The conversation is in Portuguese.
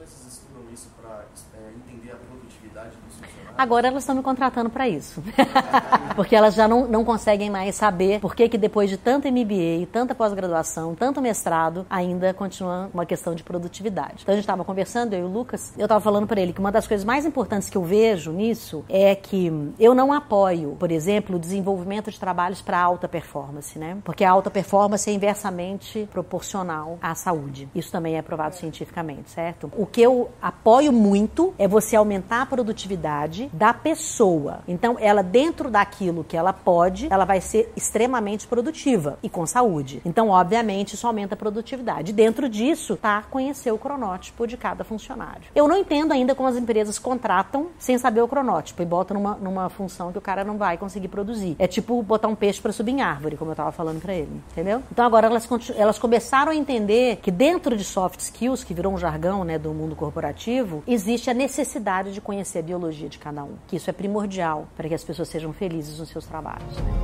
empresas estudam isso para é, entender a produtividade dos funcionários? Agora elas estão me contratando para isso. Porque elas já não, não conseguem mais saber por que, que depois de tanto MBA, tanta pós-graduação, tanto mestrado, ainda continua uma questão de produtividade. Então a gente estava conversando, eu e o Lucas, eu estava falando para ele que uma das coisas mais importantes que eu vejo nisso é que eu não apoio, por exemplo, o desenvolvimento de trabalhos para alta performance, né? Porque a alta performance é inversamente proporcional à saúde. Isso também é provado cientificamente, certo? O que eu apoio muito é você aumentar a produtividade da pessoa. Então, ela dentro daquilo que ela pode, ela vai ser extremamente produtiva e com saúde. Então, obviamente, isso aumenta a produtividade. Dentro disso, tá conhecer o cronótipo de cada funcionário. Eu não entendo ainda como as empresas contratam sem saber o cronótipo e botam numa, numa função que o cara não vai conseguir produzir. É tipo botar um peixe para subir em árvore, como eu estava falando para ele, entendeu? Então agora elas, elas começaram a entender que dentro de soft skills, que virou um jargão né, do mundo corporativo, existe a necessidade de conhecer a biologia de cada um, que isso é primordial para que as pessoas sejam felizes nos seus trabalhos. Né?